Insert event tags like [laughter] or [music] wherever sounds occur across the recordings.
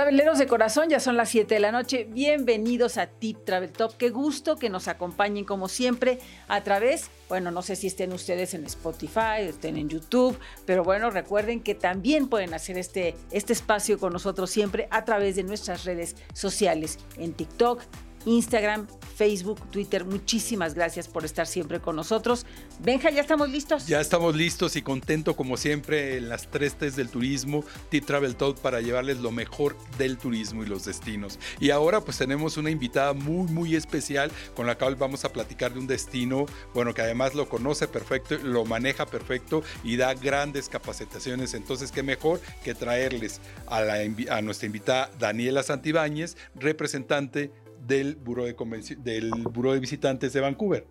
Traveleros de corazón, ya son las 7 de la noche. Bienvenidos a Tip Travel Top. Qué gusto que nos acompañen como siempre a través, bueno, no sé si estén ustedes en Spotify, estén en YouTube, pero bueno, recuerden que también pueden hacer este, este espacio con nosotros siempre a través de nuestras redes sociales en TikTok, Instagram, Facebook, Twitter. Muchísimas gracias por estar siempre con nosotros. Benja, ¿ya estamos listos? Ya estamos listos y contento como siempre en las tres T's del turismo, Tip Travel Talk para llevarles lo mejor del turismo y los destinos. Y ahora pues tenemos una invitada muy muy especial con la cual vamos a platicar de un destino, bueno, que además lo conoce perfecto, lo maneja perfecto y da grandes capacitaciones. Entonces, qué mejor que traerles a, la, nuestra invitada Daniela Santibáñez, representante del Buró de, del Buró de Visitantes de Vancouver.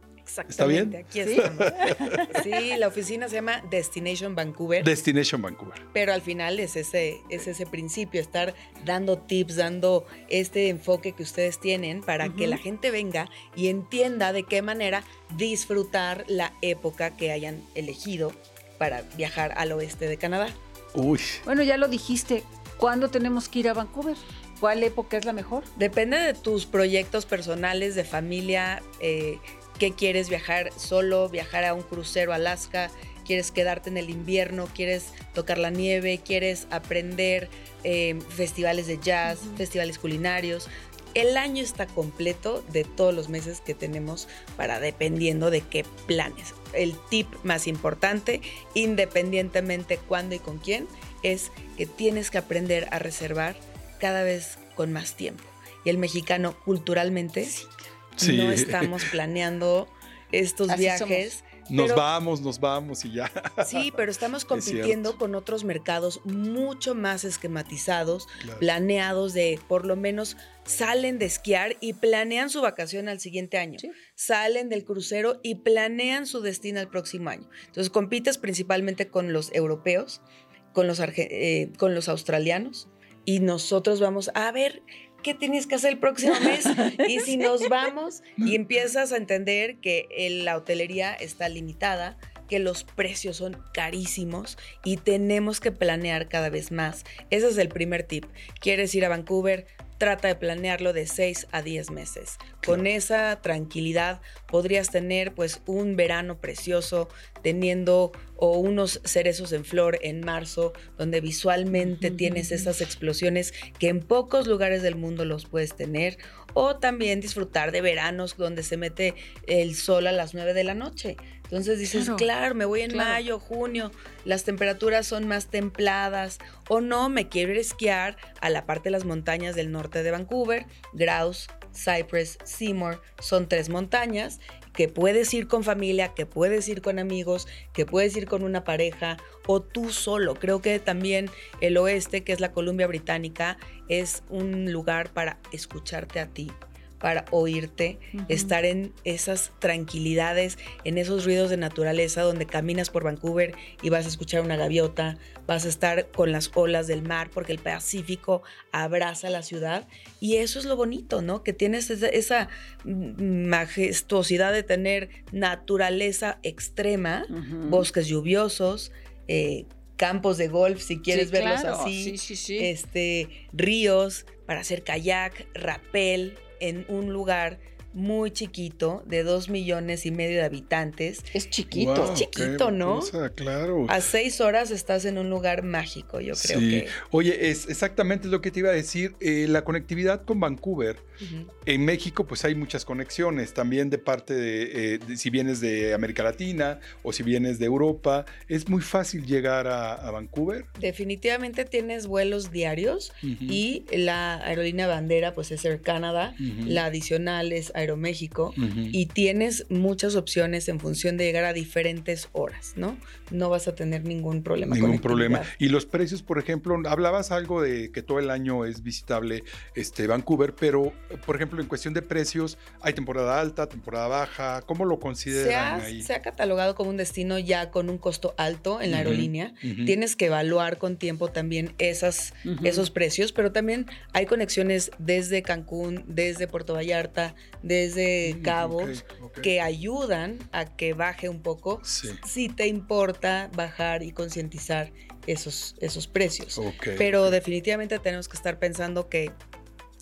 ¿Está bien? Aquí estamos. Sí, la oficina se llama Destination Vancouver. Destination Vancouver. Pero al final es ese, es ese principio, estar dando tips, dando este enfoque que ustedes tienen para que la gente venga y entienda de qué manera disfrutar la época que hayan elegido para viajar al oeste de Canadá. Uy. Bueno, ya lo dijiste. ¿Cuándo tenemos que ir a Vancouver? ¿Cuál época es la mejor? Depende de tus proyectos personales, de familia, eh, qué quieres viajar solo, viajar a un crucero a Alaska, quieres quedarte en el invierno, quieres tocar la nieve, quieres aprender eh, festivales de jazz, festivales culinarios. El año está completo de todos los meses que tenemos para dependiendo de qué planes. El tip más importante, independientemente cuándo y con quién, es que tienes que aprender a reservar cada vez con más tiempo. Y el mexicano culturalmente no estamos planeando estos viajes. Nos vamos, nos vamos y ya. Sí, pero estamos [laughs] compitiendo con otros mercados mucho más esquematizados, planeados de por lo menos salen de esquiar y planean su vacación al siguiente año. Salen del crucero y planean su destino al próximo año. Entonces compites principalmente con los europeos, con los, eh, con los australianos, y nosotros vamos a ver qué tienes que hacer el próximo mes. [laughs] y si nos vamos y empiezas a entender que la hotelería está limitada, que los precios son carísimos y tenemos que planear cada vez más. Ese es el primer tip. ¿Quieres ir a Vancouver? Trata de planearlo de 6 a 10 meses. Con esa tranquilidad podrías tener pues un verano precioso teniendo o unos cerezos en flor en marzo, donde visualmente tienes esas explosiones que en pocos lugares del mundo los puedes tener, o también disfrutar de veranos donde se mete el sol a las 9 de la noche. Entonces dices, claro, me voy en mayo, junio, las temperaturas son más templadas, o no, me quiero ir a esquiar a la parte de las montañas del norte de Vancouver, Grouse, Cypress, Seymour, son tres montañas que puedes ir con familia, que puedes ir con amigos, que puedes ir con una pareja o tú solo. Creo que también el oeste, que es la Columbia Británica, es un lugar para escucharte a ti, para oírte, estar en esas tranquilidades, en esos ruidos de naturaleza donde caminas por Vancouver y vas a escuchar una gaviota, vas a estar con las olas del mar porque el Pacífico abraza la ciudad. Y eso es lo bonito, ¿no? Que tienes esa, majestuosidad de tener naturaleza extrema, bosques lluviosos, eh, campos de golf, si quieres verlos así, este, ríos para hacer kayak, rapel, en un lugar muy chiquito, de dos millones y medio de habitantes. Es chiquito. es chiquito, ¿no? claro. A seis horas estás en un lugar mágico, yo creo sí. Oye, es exactamente lo que te iba a decir. Eh, la conectividad con Vancouver. En México, pues hay muchas conexiones, también de parte de, eh, si vienes de América Latina o si vienes de Europa, es muy fácil llegar a, Vancouver. Definitivamente tienes vuelos diarios y la aerolínea bandera, pues es Air Canada, la adicional es Aeroméxico y tienes muchas opciones en función de llegar a diferentes horas, ¿no? No vas a tener ningún problema. Ningún problema. Y los precios, por ejemplo, hablabas algo de que todo el año es visitable este, Vancouver, pero, por ejemplo, en cuestión de precios, ¿hay temporada alta, temporada baja? ¿Cómo lo consideran se ahí? Se ha catalogado como un destino ya con un costo alto en la aerolínea. Tienes que evaluar con tiempo también esas, esos precios, pero también hay conexiones desde Cancún, desde Puerto Vallarta, desde mm, cabos que ayudan a que baje un poco. Si te importa bajar y concientizar esos, esos precios. Pero definitivamente tenemos que estar pensando que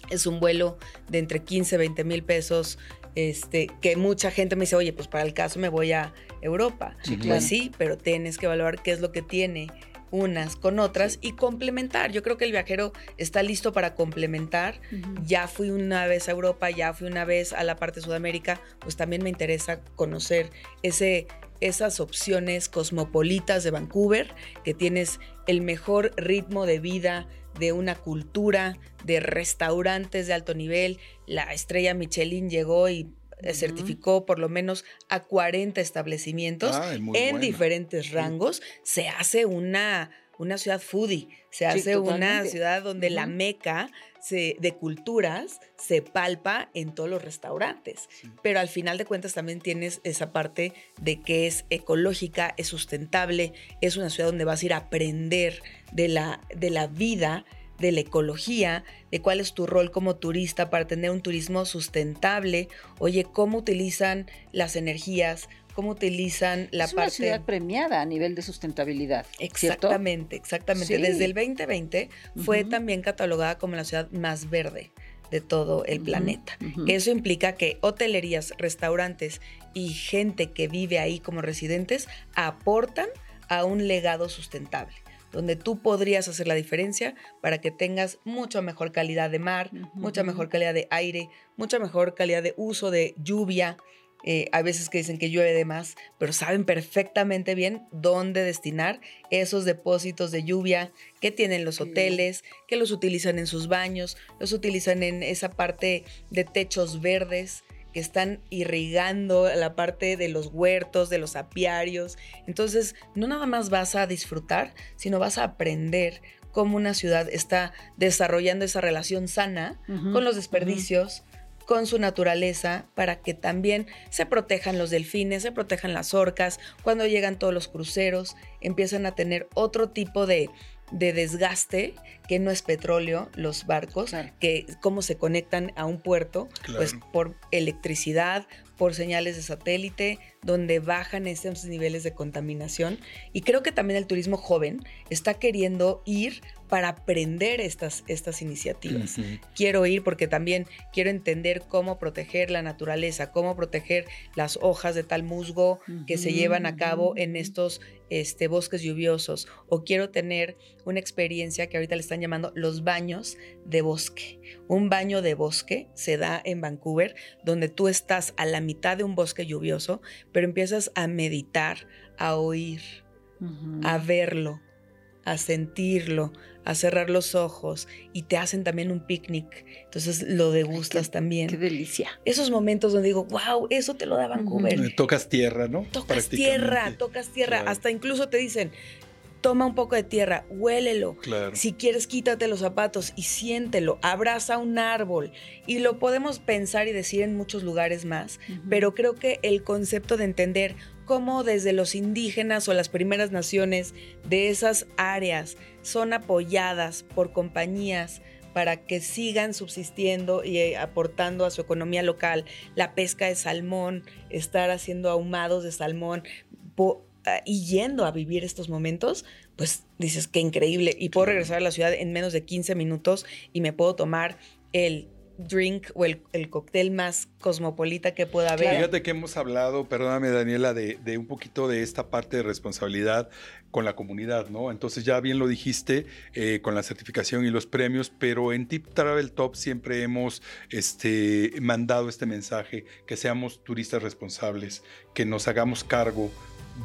es un vuelo de entre 15, 20 mil pesos, este, que mucha gente me dice, oye, pues para el caso me voy a Europa. Pues sí, pero tienes que evaluar qué es lo que tiene unas con otras y complementar. Yo creo que el viajero está listo para complementar. Ya fui una vez a Europa, ya fui una vez a la parte de Sudamérica, pues también me interesa conocer ese, esas opciones cosmopolitas de Vancouver, que tienes el mejor ritmo de vida de una cultura, de restaurantes de alto nivel. La estrella Michelin llegó y eh, certificó por lo menos a 40 establecimientos en diferentes rangos. Se hace una, una ciudad foodie, se hace una ciudad donde la meca de culturas se palpa en todos los restaurantes. Pero al final de cuentas también tienes esa parte de que es ecológica, es sustentable, es una ciudad donde vas a ir a aprender de la, de la vida de la ecología, de cuál es tu rol como turista para tener un turismo sustentable, oye, cómo utilizan las energías, cómo utilizan la es parte... una ciudad premiada a nivel de sustentabilidad. Exactamente, exactamente. Desde el 2020 fue también catalogada como la ciudad más verde de todo el planeta. Eso implica que hotelerías, restaurantes y gente que vive ahí como residentes aportan a un legado sustentable donde tú podrías hacer la diferencia para que tengas mucha mejor calidad de mar, mucha mejor calidad de aire, mucha mejor calidad de uso de lluvia. Eh, hay veces que dicen que llueve de más, pero saben perfectamente bien dónde destinar esos depósitos de lluvia que tienen los hoteles, que los utilizan en sus baños, los utilizan en esa parte de techos verdes que están irrigando la parte de los huertos, de los apiarios. Entonces, no nada más vas a disfrutar, sino vas a aprender cómo una ciudad está desarrollando esa relación sana con los desperdicios, con su naturaleza, para que también se protejan los delfines, se protejan las orcas, cuando llegan todos los cruceros, empiezan a tener otro tipo de de desgaste, que no es petróleo, los barcos, que cómo se conectan a un puerto, pues por electricidad, por señales de satélite, donde bajan esos niveles de contaminación. Y creo que también el turismo joven está queriendo ir para aprender estas, estas iniciativas. Quiero ir porque también quiero entender cómo proteger la naturaleza, cómo proteger las hojas de tal musgo que se llevan a cabo en estos este, bosques lluviosos. O quiero tener una experiencia que ahorita le están llamando los baños de bosque. Un baño de bosque se da en Vancouver, donde tú estás a la mitad de un bosque lluvioso, pero empiezas a meditar, a oír, a verlo, a sentirlo, a cerrar los ojos y te hacen también un picnic. Entonces lo degustas también. Qué delicia. Esos momentos donde digo, wow, eso te lo da Vancouver. Tocas tierra, ¿no? Tocas tierra, tocas tierra. Hasta incluso te dicen, toma un poco de tierra, huélelo. Si quieres, quítate los zapatos y siéntelo, abraza un árbol. Y lo podemos pensar y decir en muchos lugares más, pero creo que el concepto de entender cómo desde los indígenas o las primeras naciones de esas áreas son apoyadas por compañías para que sigan subsistiendo y eh, aportando a su economía local, la pesca de salmón, estar haciendo ahumados de salmón y yendo a vivir estos momentos, pues dices que increíble. Y puedo regresar a la ciudad en menos de 15 minutos y me puedo tomar el drink o el, cóctel más cosmopolita que pueda haber. Fíjate que hemos hablado, perdóname Daniela, de, de, un poquito de esta parte de responsabilidad con la comunidad, ¿no? Entonces ya bien lo dijiste eh, con la certificación y los premios, pero en Tip Travel Top siempre hemos este, mandado este mensaje, que seamos turistas responsables, que nos hagamos cargo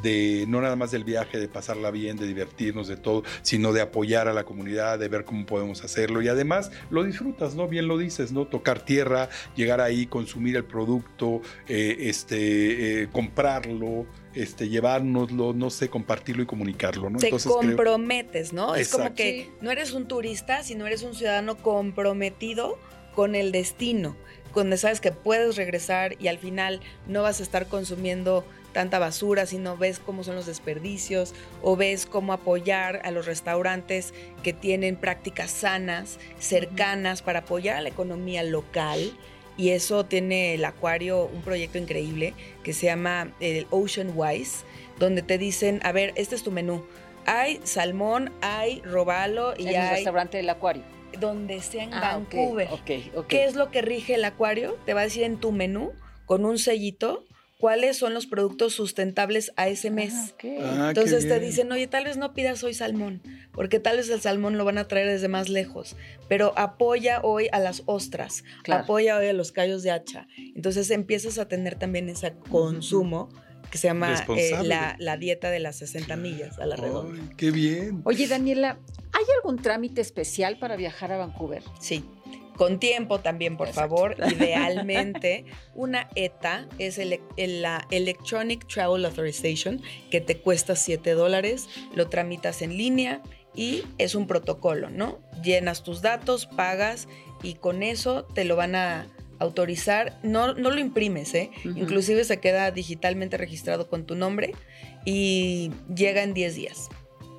de no nada más del viaje, de pasarla bien, de divertirnos, de todo, sino de apoyar a la comunidad, de ver cómo podemos hacerlo y además lo disfrutas, ¿no? Bien lo dices, ¿no? Tocar tierra, llegar ahí, consumir el producto, eh, este, eh, comprarlo, este, llevárnoslo, no sé, compartirlo y comunicarlo, ¿no? Te comprometes, ¿no? Es como que no eres un turista, sino eres un ciudadano comprometido con el destino, donde sabes que puedes regresar y al final no vas a estar consumiendo tanta basura, sino ves cómo son los desperdicios o ves cómo apoyar a los restaurantes que tienen prácticas sanas, cercanas para apoyar a la economía local. Y eso tiene el acuario un proyecto increíble que se llama el Ocean Wise, donde te dicen, a ver, este es tu menú Hay salmón, hay robalo y en hay... el restaurante del acuario. Donde sea en Ah, Vancouver. ok, ok. ¿Qué es lo que rige el acuario? Te va a decir en tu menú, con un sellito, cuáles son los productos sustentables a ese mes. Ah, ok. Ah, Entonces te dicen, oye, tal vez no pidas hoy salmón, porque tal vez el salmón lo van a traer desde más lejos, pero apoya hoy a las ostras, Claro. apoya hoy a los callos de hacha. Entonces empiezas a tener también ese consumo que se llama eh, la, la dieta de las 60 millas a la redonda. Ay, qué bien. Oye, Daniela, ¿hay algún trámite especial para viajar a Vancouver? Sí. Con tiempo también, por Exacto. favor. [laughs] Idealmente, una ETA es el, el- la Electronic Travel Authorization, que te cuesta 7 dólares, lo tramitas en línea y es un protocolo, ¿no? Llenas tus datos, pagas y con eso te lo van a autorizar. No, no lo imprimes, ¿eh? Inclusive se queda digitalmente registrado con tu nombre y llega en 10 días.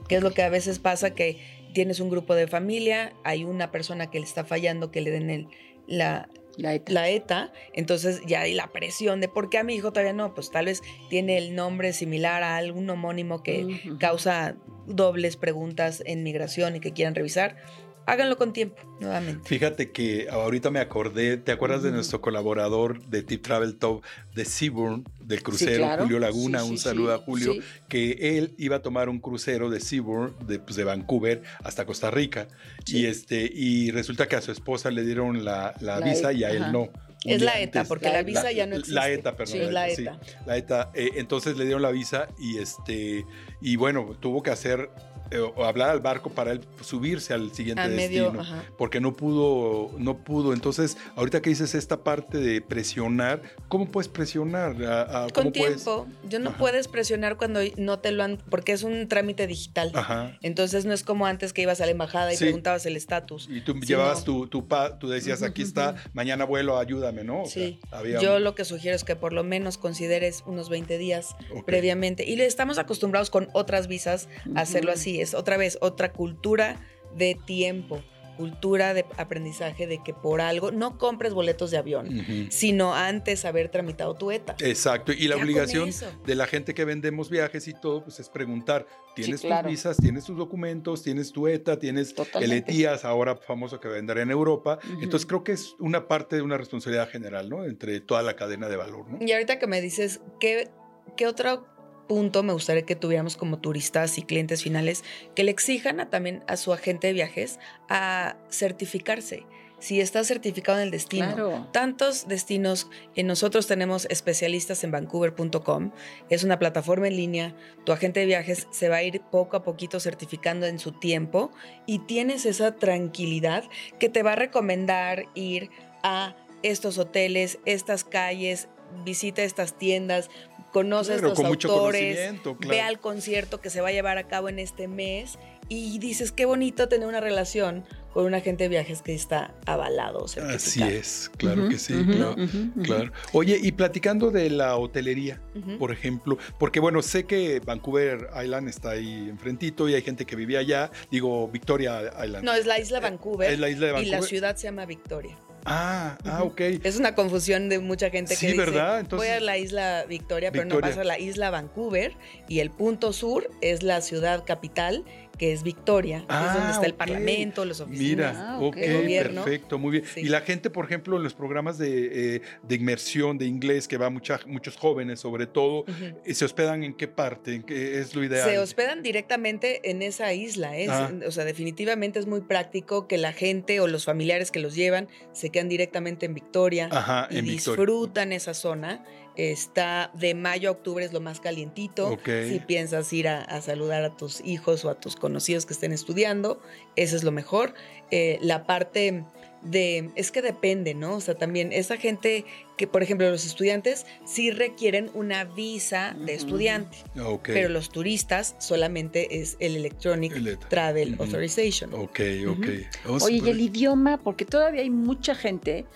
Que es lo que a veces pasa que tienes un grupo de familia, hay una persona que le está fallando que le den el, la, La ETA. la ETA, entonces ya hay la presión de por qué a mi hijo todavía no, pues tal vez tiene el nombre similar a algún homónimo que causa dobles preguntas en migración y que quieran revisar. Háganlo con tiempo, nuevamente. Fíjate que ahorita me acordé, ¿te acuerdas de Ujú. nuestro colaborador de Tip Travel Top de Seabourn, del crucero, claro. Julio Laguna? Sí, un saludo a Julio, que él iba a tomar un crucero de Seabourn, de, pues, de Vancouver hasta Costa Rica. Y, este, y resulta que a su esposa le dieron la, la La visa y a él ajá. no. Es la ETA, antes. porque La la, visa ya no existe. La ETA, perdón. Sí, es la sí, ETA. la ETA. Eh, entonces le dieron la visa y este y bueno, tuvo que hacer eh, o hablar al barco para él subirse al siguiente destino porque no pudo no pudo. Entonces, ahorita que dices esta parte de presionar, ¿cómo puedes presionar? ¿A- a- Con puedes- tiempo. Yo no Ajá. puedes presionar cuando no te lo han, porque es un trámite digital. Ajá. Entonces no es como antes que ibas a la embajada y Sí. preguntabas el estatus. Y tú llevabas no. tu, tu pa- tú decías, aquí está, mañana vuelo, ayúdame, ¿no? O sea, Sí, había yo un- lo que sugiero es que por lo menos consideres unos 20 días previamente. Y le estamos acostumbrados con otras visas a hacerlo Ujú. Es otra vez otra cultura de tiempo, cultura de aprendizaje de que por algo no compres boletos de avión, sino antes haber tramitado tu ETA. Exacto, y la obligación de la gente que vendemos viajes y todo, pues es preguntar, ¿tienes claro. tus visas, tienes tus documentos, tienes tu ETA, tienes el. ETIAS, ahora famoso que vendrá en Europa? Entonces creo que es una parte de una responsabilidad general, ¿no? Entre toda la cadena de valor, ¿no? Y ahorita que me dices, ¿qué, qué otro punto me gustaría que tuviéramos como turistas y clientes finales? Que le exijan a, también a su agente de viajes a certificarse. Si está certificado en el destino. Claro. Tantos destinos, nosotros tenemos especialistas en vancouver.com, es una plataforma en línea, tu agente de viajes se va a ir poco a poquito certificando en su tiempo y tienes esa tranquilidad que te va a recomendar ir a estos hoteles, estas calles, visita estas tiendas, conoce a Claro, estos autores, conocimiento, ve claro. al concierto que se va a llevar a cabo en este mes y dices qué bonito tener una relación con un agente de viajes que está avalado. Así es, claro que sí, claro, claro. Oye, y platicando de la hotelería, por ejemplo, porque bueno, sé que Vancouver Island está ahí enfrentito y hay gente que vivía allá, digo Victoria Island. No, es la isla Vancouver. es la isla de Y la Vancouver. ciudad se llama Victoria. Ah, ah, ok. Es una confusión de mucha gente que dice, ¿verdad? voy a la isla Victoria, pero no Victoria. pasa a la isla Vancouver. Y el punto sur es la ciudad capital, que es Victoria, que es donde Ah, está el parlamento, los oficinas. Mira, Ah, ok, ok. de gobierno. perfecto, muy bien. Sí. Y la gente, por ejemplo, en los programas de, eh, de inmersión de inglés, que va mucha, muchos jóvenes sobre todo, eh, ¿se hospedan en qué parte? ¿En qué es lo ideal? Se hospedan directamente en esa isla. ¿eh? Ah. O sea, definitivamente es muy práctico que la gente o los familiares que los llevan se quedan directamente en Victoria Ajá, y en Victoria. disfrutan esa zona. Está de mayo a octubre es lo más calientito. Si piensas ir a, a saludar a tus hijos o a tus conocidos que estén estudiando, eso es lo mejor. Eh, la parte de, es que depende, ¿no? O sea, también esa gente que, por ejemplo, los estudiantes sí requieren una visa de estudiante. Ok. Pero los turistas solamente es el Electronic El. Travel. Authorization. Ok, ok. Oh, Oye, y el idioma, porque todavía hay mucha gente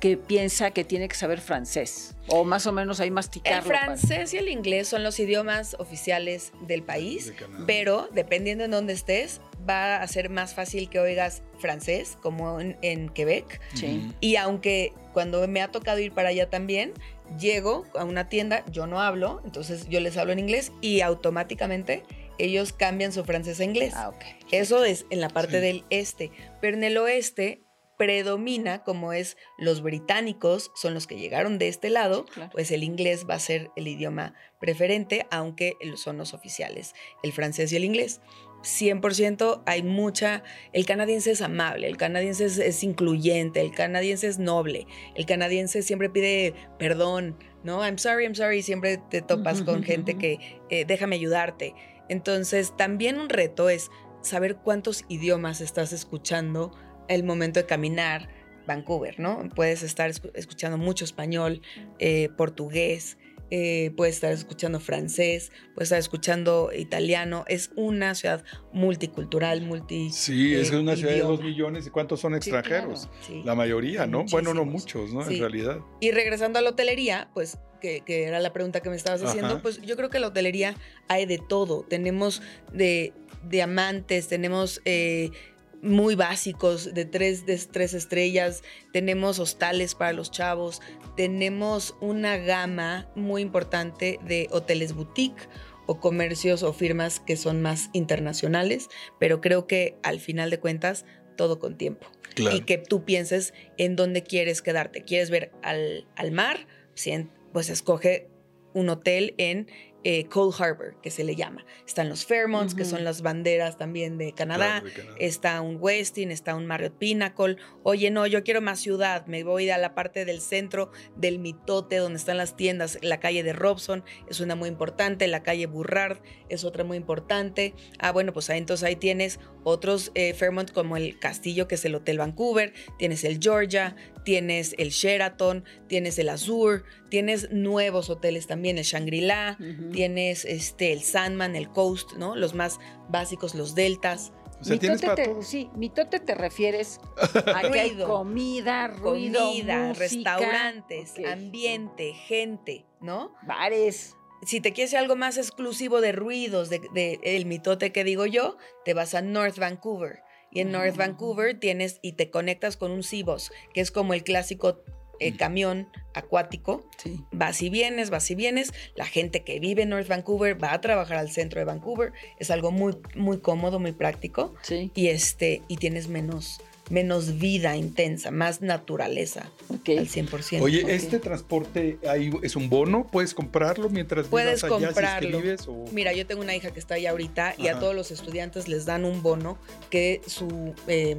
que piensa que tiene que saber francés o más o menos ahí El masticarlo. para- francés y el inglés son los idiomas oficiales del país, De pero dependiendo en dónde estés, va a ser más fácil que oigas francés, como en, en Quebec. Sí. Y aunque cuando me ha tocado ir para allá también, llego a una tienda, yo no hablo, entonces yo les hablo en inglés y automáticamente ellos cambian su francés a inglés. Ah, Eso es en la parte del este. Pero en el oeste predomina, como es los británicos, son los que llegaron de este lado, pues el inglés va a ser el idioma preferente, aunque son los oficiales, el francés y el inglés. 100% hay mucha, el canadiense es amable, el canadiense es, incluyente, el canadiense es noble, el canadiense siempre pide perdón, ¿no? I'm sorry, I'm sorry, siempre te topas con gente que eh, déjame ayudarte. Entonces, también un reto es saber cuántos idiomas estás escuchando el momento de caminar Vancouver, ¿no? Puedes estar escuchando mucho español, eh, portugués, eh, puedes estar escuchando francés, puedes estar escuchando italiano. Es una ciudad multicultural, multi. Sí, es una eh, ciudad de dos millones. ¿Y cuántos son extranjeros? La mayoría, ¿no? Bueno, no muchos, ¿no? En realidad. Y regresando a la hotelería, pues que, era la pregunta que me estabas haciendo, pues yo creo que la hotelería hay de todo. Tenemos de diamantes, tenemos muy básicos de tres, de tres estrellas, tenemos hostales para los chavos, tenemos una gama muy importante de hoteles boutique o comercios o firmas que son más internacionales, pero creo que al final de cuentas todo con tiempo. Y que tú pienses en dónde quieres quedarte. ¿Quieres ver al, al mar? Pues escoge un hotel en eh, Cold Harbor, que se le llama. Están los Fairmonts, que son las banderas también de Canadá. Está un Westin, está un Marriott Pinnacle. Oye, no, yo quiero más ciudad. Me voy a la parte del centro del mitote, donde están las tiendas. La calle de Robson es una muy importante. La calle Burrard es otra muy importante. Ah, bueno, pues ahí entonces ahí tienes otros eh, Fairmont como el Castillo, que es el Hotel Vancouver. Tienes el Georgia, tienes el Sheraton, tienes el Azure, tienes nuevos hoteles también, el Shangri-La, tienes este, el Sandman, el Coast, ¿no? Los más básicos, los Deltas. O sea, ¿tienes para te, Sí, mitote te refieres [laughs] a que hay comida, ruido, comida, restaurantes, ambiente, gente, ¿no? Bares. Si te quieres algo más exclusivo de ruidos, de, de, el mitote que digo yo, te vas a North Vancouver. Y en North Vancouver tienes y te conectas con un Cibos, que es como el clásico eh, mm. camión acuático. Vas y vienes, vas y vienes. La gente que vive en North Vancouver va a trabajar al centro de Vancouver. Es algo muy, muy cómodo, muy práctico. Y, este, y tienes menos, menos vida intensa, más naturaleza al 100%. Oye, ¿este transporte ahí es un bono? ¿Puedes comprarlo mientras Puedes allá comprarlo. Mira, yo tengo una hija que está ahí ahorita y a todos los estudiantes les dan un bono que su eh,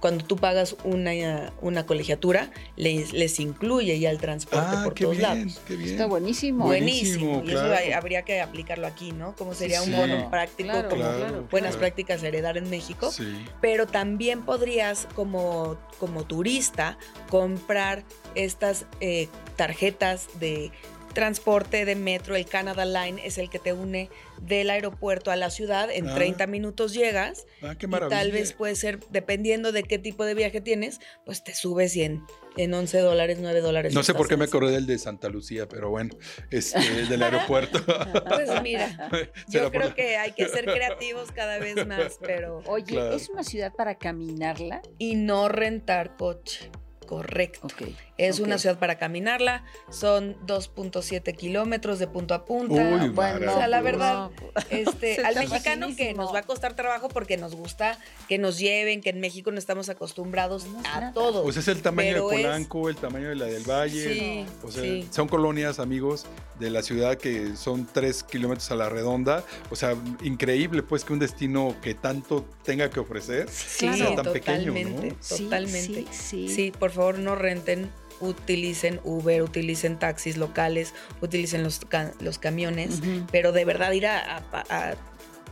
cuando tú pagas una, una colegiatura, les, les incluye ya el transporte ah, por todos lados. Está buenísimo. Buenísimo. Y eso habría que aplicarlo aquí, ¿no? Como sería un bono práctico, como buenas prácticas heredar en México. Pero también podrías, como, como turista, comprar estas eh, tarjetas de transporte de metro, el Canada Line es el que te une del aeropuerto a la ciudad. En 30 ah. minutos llegas. Ah, qué maravilla. Y tal vez puede ser, dependiendo de qué tipo de viaje tienes, pues te subes y en, en 11 dólares, 9 dólares. No sé por qué me acordé del de Santa Lucía, pero bueno, este, del aeropuerto. [laughs] pues mira, [laughs] yo creo que hay que ser creativos cada vez más, pero... Oye, ¿es una ciudad para caminarla? Y no rentar coche. Correcto. Es una ciudad para caminarla, son 2.7 kilómetros de punto a punta. bueno, o sea, la verdad, [laughs] este, al mexicano que nos va a costar trabajo porque nos gusta que nos lleven, que en México no estamos acostumbrados a todo. Pues es el tamaño de Polanco, el tamaño de la del Valle. Sí, o sea, son colonias, amigos, de la ciudad que son 3 kilómetros a la redonda. O sea, increíble pues que un destino que tanto tenga que ofrecer sea tan pequeño. Totalmente, totalmente. sí, por favor favor no renten, utilicen Uber, utilicen taxis locales, utilicen los, los camiones, pero de verdad ir a,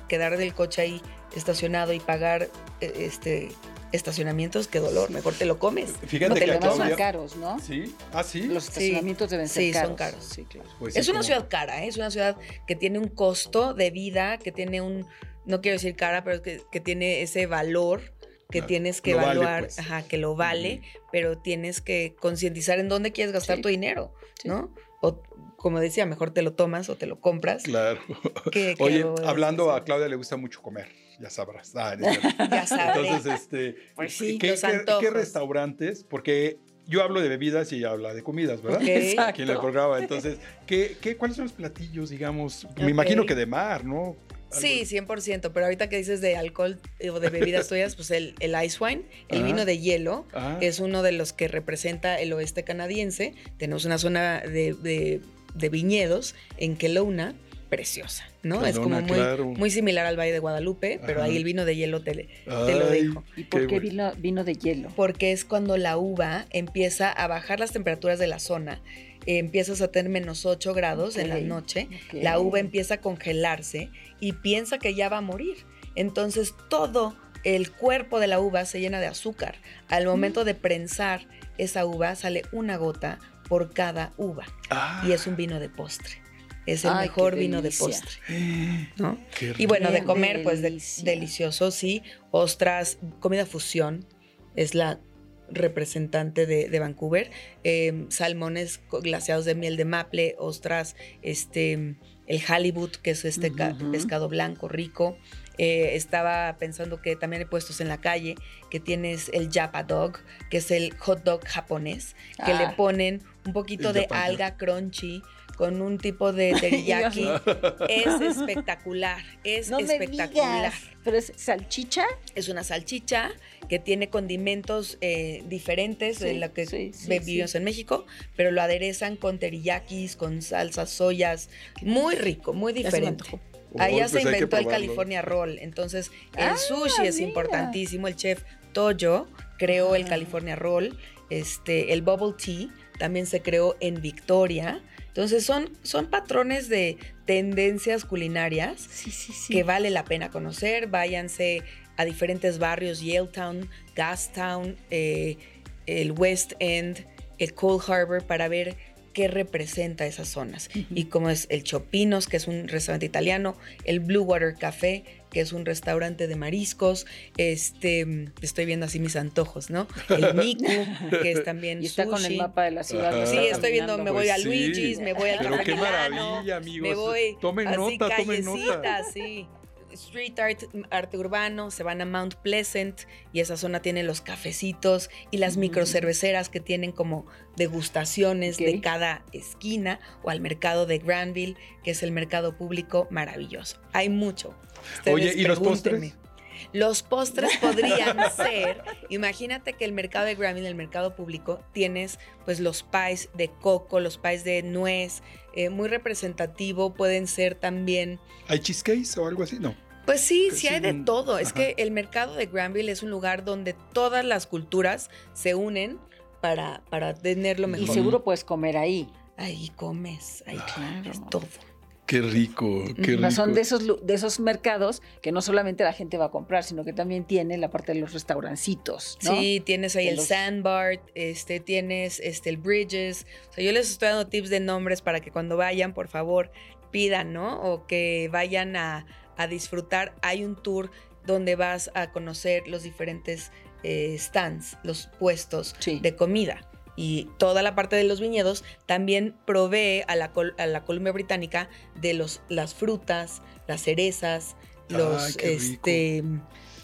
quedar del coche ahí estacionado y pagar e, este estacionamientos, qué dolor, mejor te lo comes. Fíjate que son caros, ¿no? Sí, ah, sí. Los estacionamientos deben ser sí, caros. son caros. Sí, claro. Pues es una ciudad cara, ¿eh? es una ciudad que tiene un costo de vida, que tiene un, no quiero decir cara, pero que, que tiene ese valor que tienes que evaluar, pues. ajá, que lo vale, pero tienes que concientizar en dónde quieres gastar tu dinero, ¿no? O como decía, mejor te lo tomas o te lo compras. Claro. [laughs] Oye, hablando a Claudia le gusta mucho comer, ya sabrás. Ah, [laughs] ya sabré. Entonces, este, pues sí, ¿qué, qué, restaurantes? Porque yo hablo de bebidas y ella habla de comidas, ¿verdad? [laughs] Exacto. Quien le programa. Entonces, ¿qué, qué, cuáles son los platillos, digamos? Me imagino que de mar, ¿no? Sí, 100%, pero ahorita que dices de alcohol eh, o de bebidas [laughs] tuyas, pues el, el ice wine, el vino de hielo, es uno de los que representa el oeste canadiense. Tenemos una zona de, viñedos en Kelowna preciosa, ¿no? es como muy, muy, similar al Valle de Guadalupe, pero ahí el vino de hielo te, lo dejo. ¿Y por qué, vino, vino de hielo? Porque es cuando la uva empieza a bajar las temperaturas de la zona empiezas a tener menos 8 grados en la noche, la uva empieza a congelarse y piensa que ya va a morir. Entonces todo el cuerpo de la uva se llena de azúcar. Al momento de prensar esa uva sale una gota por cada uva. Y es un vino de postre. Es el mejor vino de postre. [gasps] Y bueno, de comer, pues delicioso, sí. Ostras, comida fusión. Es la representante de, Vancouver. Em, salmones glaseados de miel de maple, ostras, este, el halibut, que es este pescado blanco rico. Eh, estaba pensando que también hay puestos en la calle que tienes el Japa Dog, que es el hot dog japonés, que le ah. ponen un poquito de alga crunchy con un tipo de [laughs] teriyaki. es espectacular, es espectacular. ¿Pero es salchicha? Es una salchicha que tiene condimentos eh, diferentes de lo que vivimos en México, pero lo aderezan con teriyakis, con salsas, soyas. Muy rico, muy diferente. Ahí ya se inventó el California Roll. Entonces, el ah, sushi es importantísimo. El chef Toyo creó el ah. California Roll. Este, el bubble tea también se creó en Victoria. Entonces son, son patrones de tendencias culinarias que vale la pena conocer. Váyanse a diferentes barrios, Yaletown, Gastown, eh, el West End, el Cold Harbor, para ver qué representa esas zonas. Y como es el Chopinos, que es un restaurante italiano, el Blue Water Café, que es un restaurante de mariscos. Este, estoy viendo así mis antojos, ¿no? El [laughs] Miku, que es también y está con el mapa de la ciudad. Sí, estoy viendo, me voy a pues Luigi's, me voy al Pero qué maravilla, amigos. Me voy tomen así, nota, tomen nota. sí street art, arte urbano, se van a Mount Pleasant y esa zona tiene los cafecitos y las microcerveceras que tienen como degustaciones de cada esquina o al mercado de Granville, que es el mercado público maravilloso. Hay mucho. Oye, ¿y los postres? Los postres podrían [laughs] ser, imagínate que el mercado de Granville, el mercado público, tienes pues los pies de coco, los pies de nuez, eh, muy representativo, pueden ser también... ¿Hay cheesecakes o algo así? No. Pues sí, sí hay de todo. Es que el mercado de Granville es un lugar donde todas las culturas se unen para, para tener lo mejor. Y seguro puedes comer ahí. Ahí comes, ahí claro. es todo. Qué rico, qué rico. Son de esos, de esos mercados que no solamente la gente va a comprar, sino que también tiene la parte de los restaurancitos. Sí, tienes ahí el Sandbar, este, tienes este, el Bridges. O sea, yo les estoy dando tips de nombres para que cuando vayan, por favor, pidan, ¿no? O que vayan a, a disfrutar. Hay un tour donde vas a conocer los diferentes eh, stands, los puestos de comida. Y toda la parte de los viñedos también provee a la, a la Columbia Británica de los, las frutas, las cerezas, los, este,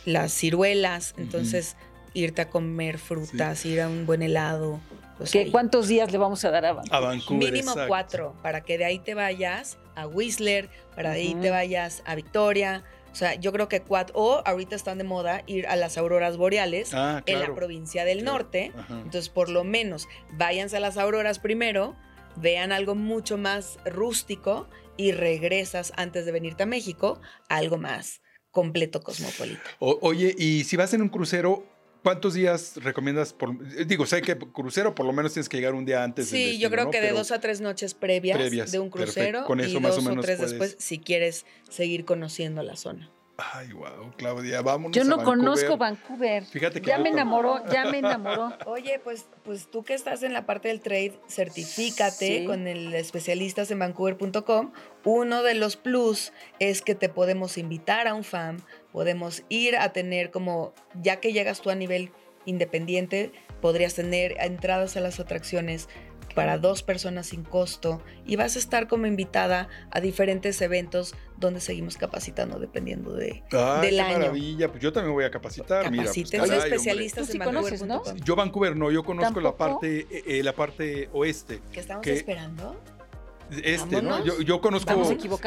las ciruelas. Entonces, irte a comer frutas, ir a un buen helado. Pues ¿Cuántos días le vamos a dar a Vancouver? A Vancouver Mínimo cuatro, para que de ahí te vayas a Whistler, para de ahí te vayas a Victoria. O sea, yo creo que cuatro, o ahorita están de moda ir a las auroras boreales ah, en la provincia del norte. Entonces, por lo menos, váyanse a las auroras primero, vean algo mucho más rústico y regresas antes de venirte a México, algo más completo cosmopolita. oye, y si vas en un crucero, ¿Cuántos días recomiendas? Por, digo, sé que crucero por lo menos tienes que llegar un día antes. Sí, yo creo que de dos a tres noches previas, de un crucero Con eso y más dos o, menos o tres después si quieres seguir conociendo la zona. Ay, wow, Claudia, vámonos. Yo no conozco Vancouver. Fíjate que ya me enamoró, ya me enamoró. [laughs] Oye, pues, pues tú que estás en la parte del trade, certifícate con el especialistas en Vancouver.com. Uno de los plus es que te podemos invitar a un FAM podemos ir a tener como, ya que llegas tú a nivel independiente, podrías tener entradas a las atracciones para dos personas sin costo y vas a estar como invitada a diferentes eventos donde seguimos capacitando dependiendo de Ay, del qué maravilla, pues yo también voy a capacitar. Mira, pues, especialistas en Vancouver. ¿no? Yo Vancouver no, yo conozco la parte eh, eh, la parte oeste. ¿Qué estamos esperando? Este, ¿no? Yo, conozco.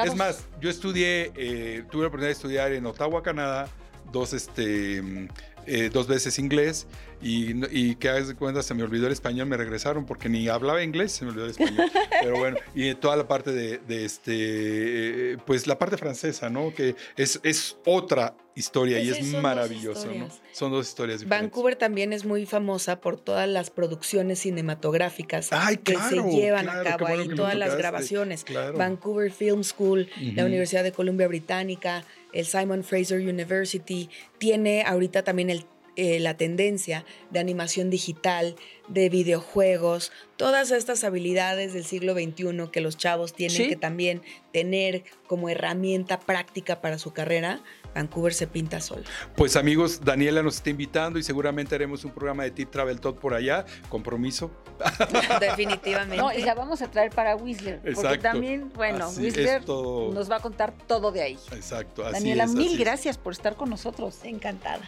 Es más, yo estudié, eh, tuve la oportunidad de estudiar en Ottawa, Canadá, dos, este, eh, dos veces inglés y, y que hagas de cuenta se me olvidó el español, me regresaron porque ni hablaba inglés, se me olvidó el español. [laughs] Pero bueno, y toda la parte de, este, pues la parte francesa, ¿no? Que es, es otra historia y es maravilloso, ¿no? Son dos historias diferentes. Vancouver también es muy famosa por todas las producciones cinematográficas que se llevan a cabo ahí, todas las grabaciones. Vancouver Film School, la Universidad de Columbia Británica, el Simon Fraser University, tiene ahorita también el eh, la tendencia de animación digital, de videojuegos, todas estas habilidades del siglo XXI que los chavos tienen que también tener como herramienta práctica para su carrera, Vancouver se pinta sol. Pues amigos, Daniela nos está invitando y seguramente haremos un programa de Tip Travel Talk por allá. Compromiso. [laughs] [laughs] Definitivamente. No, y la vamos a traer para Whistler. Porque también, bueno, Whistler nos va a contar todo de ahí. Exacto. Así Daniela, mil gracias por estar con nosotros. Encantada.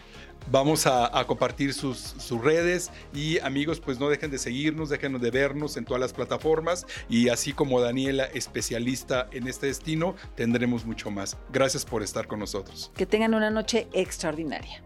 Vamos a, compartir sus, redes y amigos, pues no dejen de seguirnos, dejen de vernos en todas las plataformas y así como Daniela, especialista en este destino, tendremos mucho más. Gracias por estar con nosotros. Que tengan una noche extraordinaria.